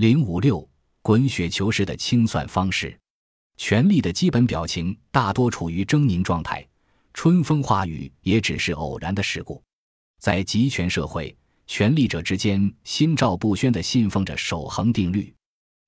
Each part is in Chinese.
零五六滚雪球式的清算方式，权力的基本表情大多处于狰狞状态，春风化雨也只是偶然的事故。在集权社会，权力者之间心照不宣地信奉着守恒定律，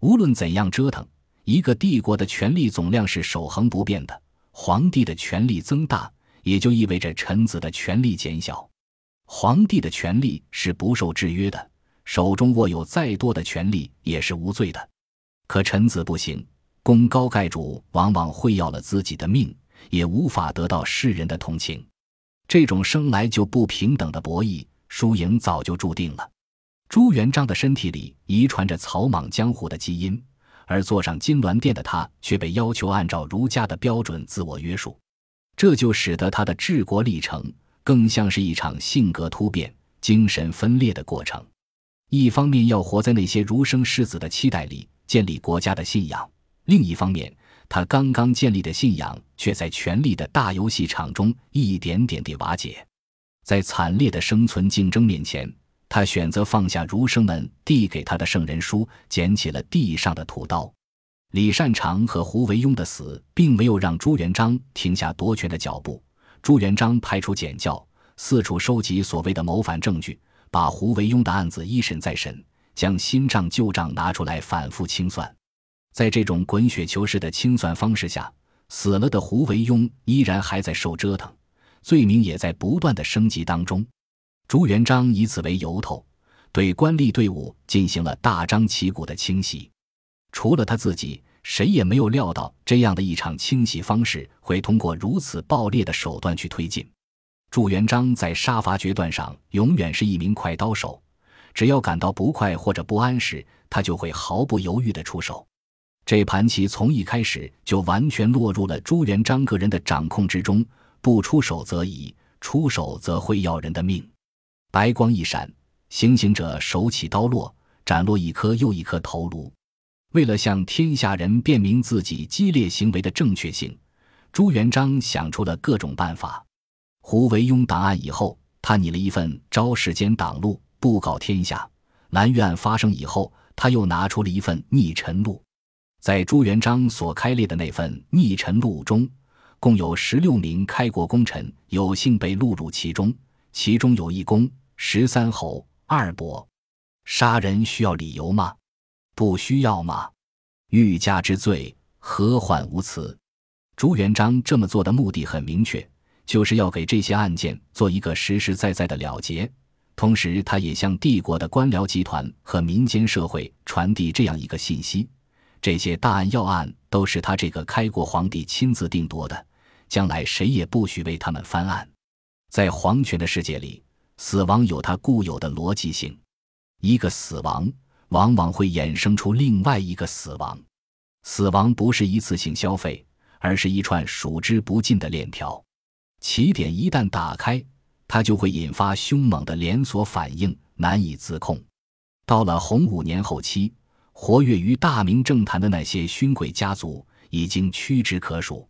无论怎样折腾，一个帝国的权力总量是守恒不变的。皇帝的权力增大，也就意味着臣子的权力减小。皇帝的权力是不受制约的，手中握有再多的权力也是无罪的。可臣子不行，功高盖主往往会要了自己的命，也无法得到世人的同情。这种生来就不平等的博弈，输赢早就注定了。朱元璋的身体里遗传着草莽江湖的基因。而坐上金銮殿的他，却被要求按照儒家的标准自我约束，这就使得他的治国历程更像是一场性格突变、精神分裂的过程。一方面要活在那些儒生世子的期待里，建立国家的信仰；另一方面，他刚刚建立的信仰却在权力的大游戏场中一点点地瓦解。在惨烈的生存竞争面前。他选择放下儒生们递给他的圣人书，捡起了地上的土刀。李善长和胡惟庸的死，并没有让朱元璋停下夺权的脚步。朱元璋派出检校，四处收集所谓的谋反证据，把胡惟庸的案子一审再审，将新账旧账拿出来反复清算。在这种滚雪球式的清算方式下，死了的胡惟庸依然还在受折腾，罪名也在不断的升级当中。朱元璋以此为由头，对官吏队伍进行了大张旗鼓的清洗。除了他自己，谁也没有料到这样的一场清洗方式会通过如此暴烈的手段去推进。朱元璋在杀伐决断上永远是一名快刀手，只要感到不快或者不安时，他就会毫不犹豫地出手。这盘棋从一开始就完全落入了朱元璋个人的掌控之中，不出手则已，出手则会要人的命。白光一闪，行刑者手起刀落，斩落一颗又一颗头颅。为了向天下人辨明自己激烈行为的正确性，朱元璋想出了各种办法。胡惟庸档案以后，他拟了一份《昭世间党录》，布告天下。蓝玉案发生以后，他又拿出了一份《逆臣录》。在朱元璋所开列的那份《逆臣录》中，共有十六名开国功臣有幸被录入其中。其中有一公十三侯二伯，杀人需要理由吗？不需要吗？欲加之罪，何患无辞？朱元璋这么做的目的很明确，就是要给这些案件做一个实实在在的了结。同时，他也向帝国的官僚集团和民间社会传递这样一个信息：这些大案要案都是他这个开国皇帝亲自定夺的，将来谁也不许为他们翻案。在皇权的世界里，死亡有它固有的逻辑性。一个死亡往往会衍生出另外一个死亡。死亡不是一次性消费，而是一串数之不尽的链条。起点一旦打开，它就会引发凶猛的连锁反应，难以自控。到了洪武年后期，活跃于大明政坛的那些勋贵家族已经屈指可数，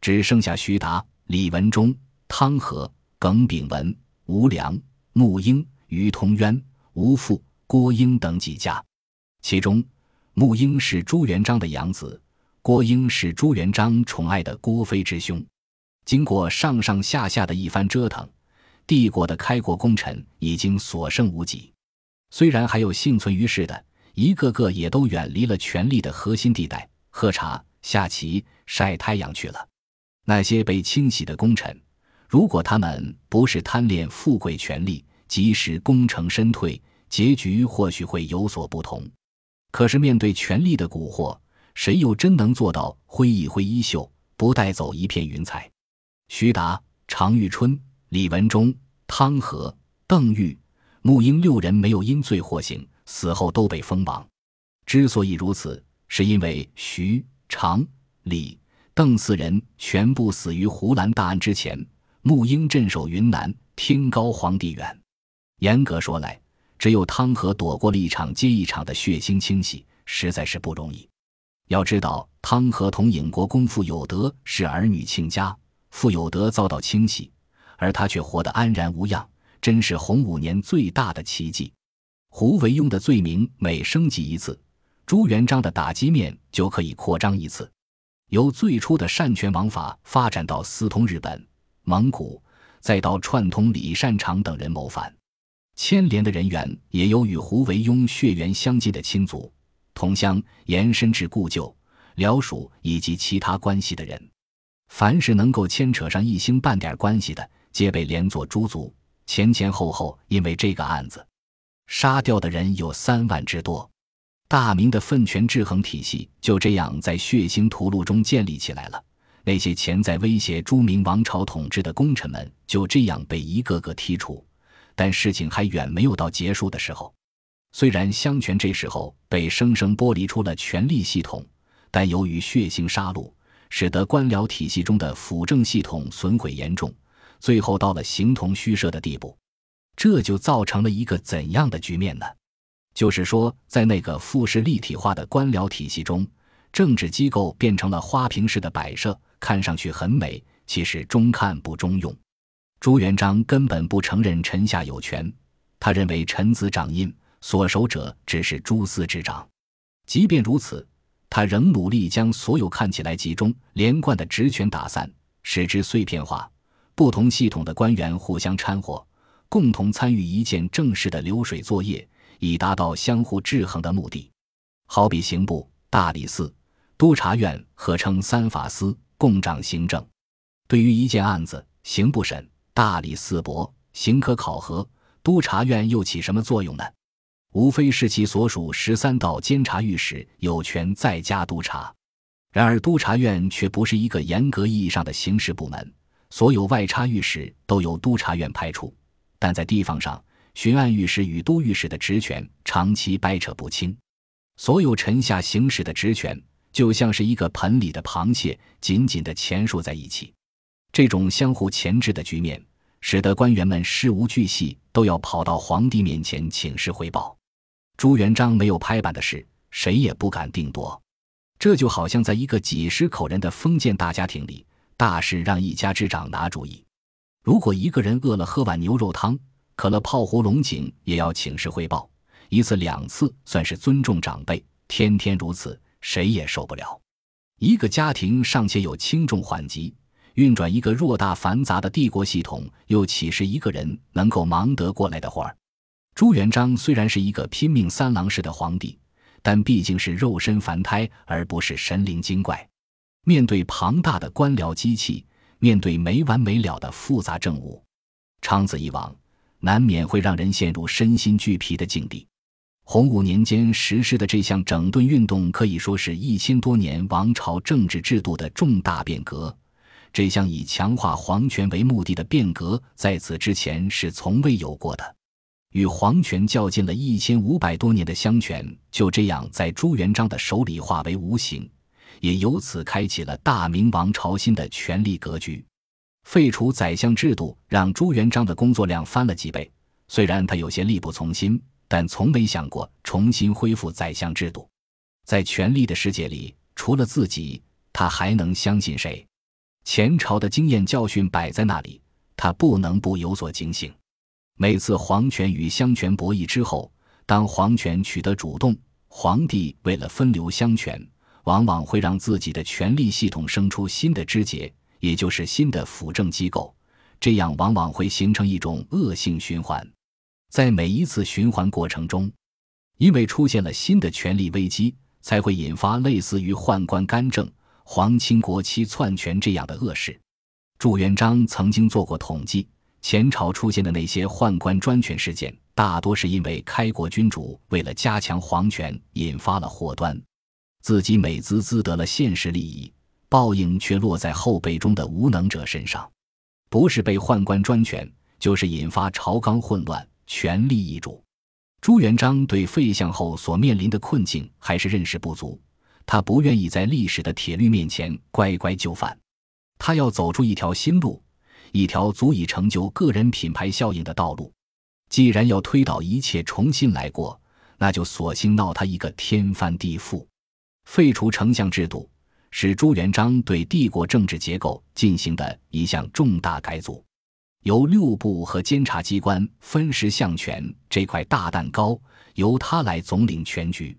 只剩下徐达、李文忠、汤和。耿炳文、吴良、穆英、于通渊、吴父、郭英等几家，其中穆英是朱元璋的养子，郭英是朱元璋宠爱的郭妃之兄。经过上上下下的一番折腾，帝国的开国功臣已经所剩无几。虽然还有幸存于世的，一个个也都远离了权力的核心地带，喝茶、下棋、晒太阳去了。那些被清洗的功臣。如果他们不是贪恋富贵权力，及时功成身退，结局或许会有所不同。可是面对权力的蛊惑，谁又真能做到挥一挥衣袖，不带走一片云彩？徐达、常遇春、李文忠、汤和、邓玉、穆英六人没有因罪获刑，死后都被封王。之所以如此，是因为徐、常、李、邓四人全部死于湖兰大案之前。穆英镇守云南，天高皇帝远。严格说来，只有汤和躲过了一场接一场的血腥清洗，实在是不容易。要知道，汤和同尹国公傅有德是儿女亲家，傅有德遭到清洗，而他却活得安然无恙，真是洪武年最大的奇迹。胡惟庸的罪名每升级一次，朱元璋的打击面就可以扩张一次，由最初的擅权王法发展到私通日本、蒙古，再到串通李善长等人谋反，牵连的人员也有与胡惟庸血缘相近的亲族、同乡，延伸至故旧、辽属以及其他关系的人。凡是能够牵扯上一星半点关系的，皆被连坐诛族。前前后后，因为这个案子，杀掉的人有三万之多。大明的分权制衡体系就这样在血腥屠戮中建立起来了。那些潜在威胁朱明王朝统治的功臣们就这样被一个个剔除。但事情还远没有到结束的时候。虽然相权这时候被生生剥离出了权力系统，但由于血腥杀戮，使得官僚体系中的辅政系统损毁严重。最后到了形同虚设的地步，这就造成了一个怎样的局面呢？就是说，在那个复式立体化的官僚体系中，政治机构变成了花瓶式的摆设，看上去很美，其实中看不中用。朱元璋根本不承认臣下有权，他认为臣子掌印，所守者只是诸司之长。即便如此，他仍努力将所有看起来集中连贯的职权打散，使之碎片化。不同系统的官员互相掺和，共同参与一件正式的流水作业，以达到相互制衡的目的。好比刑部、大理寺、督察院合称三法司，共掌行政。对于一件案子，刑部审，大理寺驳，刑科考核，督察院又起什么作用呢？无非是其所属十三道监察御史有权在家督察。然而，督察院却不是一个严格意义上的刑事部门。所有外插御史都由督察院派出，但在地方上，巡按御史与都御史的职权长期掰扯不清。所有臣下行使的职权就像是一个盆里的螃蟹，紧紧地钳束在一起。这种相互钳制的局面，使得官员们事无巨细都要跑到皇帝面前请示汇报。朱元璋没有拍板的事，谁也不敢定夺。这就好像在一个几十口人的封建大家庭里。大事让一家之长拿主意。如果一个人饿了喝碗牛肉汤，渴了泡壶龙井，也要请示汇报一次两次，算是尊重长辈。天天如此，谁也受不了。一个家庭尚且有轻重缓急，运转一个偌大繁杂的帝国系统，又岂是一个人能够忙得过来的活儿？朱元璋虽然是一个拼命三郎式的皇帝，但毕竟是肉身凡胎，而不是神灵精怪。面对庞大的官僚机器，面对没完没了的复杂政务，长此以往，难免会让人陷入身心俱疲的境地。洪武年间实施的这项整顿运动，可以说是一千多年王朝政治制度的重大变革。这项以强化皇权为目的的变革，在此之前是从未有过的。与皇权较劲了一千五百多年的相权，就这样在朱元璋的手里化为无形。也由此开启了大明王朝新的权力格局。废除宰相制度，让朱元璋的工作量翻了几倍。虽然他有些力不从心，但从没想过重新恢复宰相制度。在权力的世界里，除了自己，他还能相信谁？前朝的经验教训摆在那里，他不能不有所警醒。每次皇权与相权博弈之后，当皇权取得主动，皇帝为了分流相权。往往会让自己的权力系统生出新的枝节，也就是新的辅政机构，这样往往会形成一种恶性循环。在每一次循环过程中，因为出现了新的权力危机，才会引发类似于宦官干政、皇亲国戚篡权这样的恶事。朱元璋曾经做过统计，前朝出现的那些宦官专权事件，大多是因为开国君主为了加强皇权，引发了祸端。自己美滋滋得了现实利益，报应却落在后辈中的无能者身上，不是被宦官专权，就是引发朝纲混乱、权力易主。朱元璋对废相后所面临的困境还是认识不足，他不愿意在历史的铁律面前乖乖就范，他要走出一条新路，一条足以成就个人品牌效应的道路。既然要推倒一切重新来过，那就索性闹他一个天翻地覆。废除丞相制度，是朱元璋对帝国政治结构进行的一项重大改组。由六部和监察机关分时相权这块大蛋糕，由他来总领全局。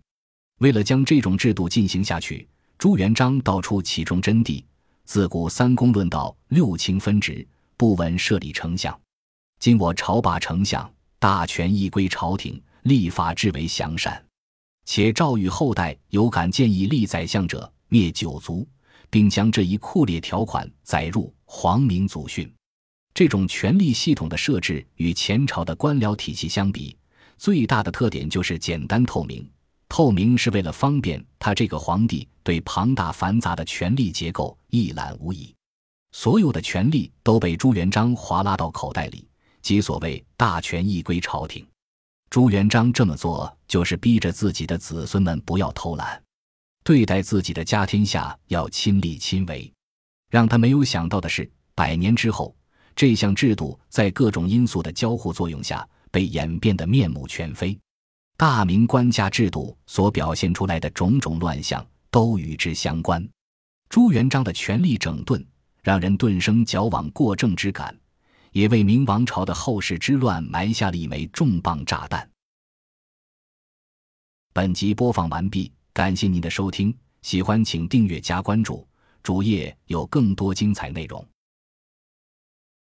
为了将这种制度进行下去，朱元璋道出其中真谛：自古三公论道，六卿分职，不闻设立丞相。今我朝罢丞相，大权亦归朝廷，立法制为祥善。且诏谕后代有敢建议立宰相者，灭九族，并将这一酷烈条款载入皇明祖训。这种权力系统的设置与前朝的官僚体系相比，最大的特点就是简单透明。透明是为了方便他这个皇帝对庞大繁杂的权力结构一览无遗。所有的权力都被朱元璋划拉到口袋里，即所谓“大权一归朝廷”。朱元璋这么做，就是逼着自己的子孙们不要偷懒，对待自己的家天下要亲力亲为。让他没有想到的是，百年之后。这项制度在各种因素的交互作用下，被演变得面目全非。大明官家制度所表现出来的种种乱象，都与之相关。朱元璋的权力整顿，让人顿生矫枉过正之感，也为明王朝的后世之乱埋下了一枚重磅炸弹。本集播放完毕，感谢您的收听，喜欢请订阅加关注，主页有更多精彩内容。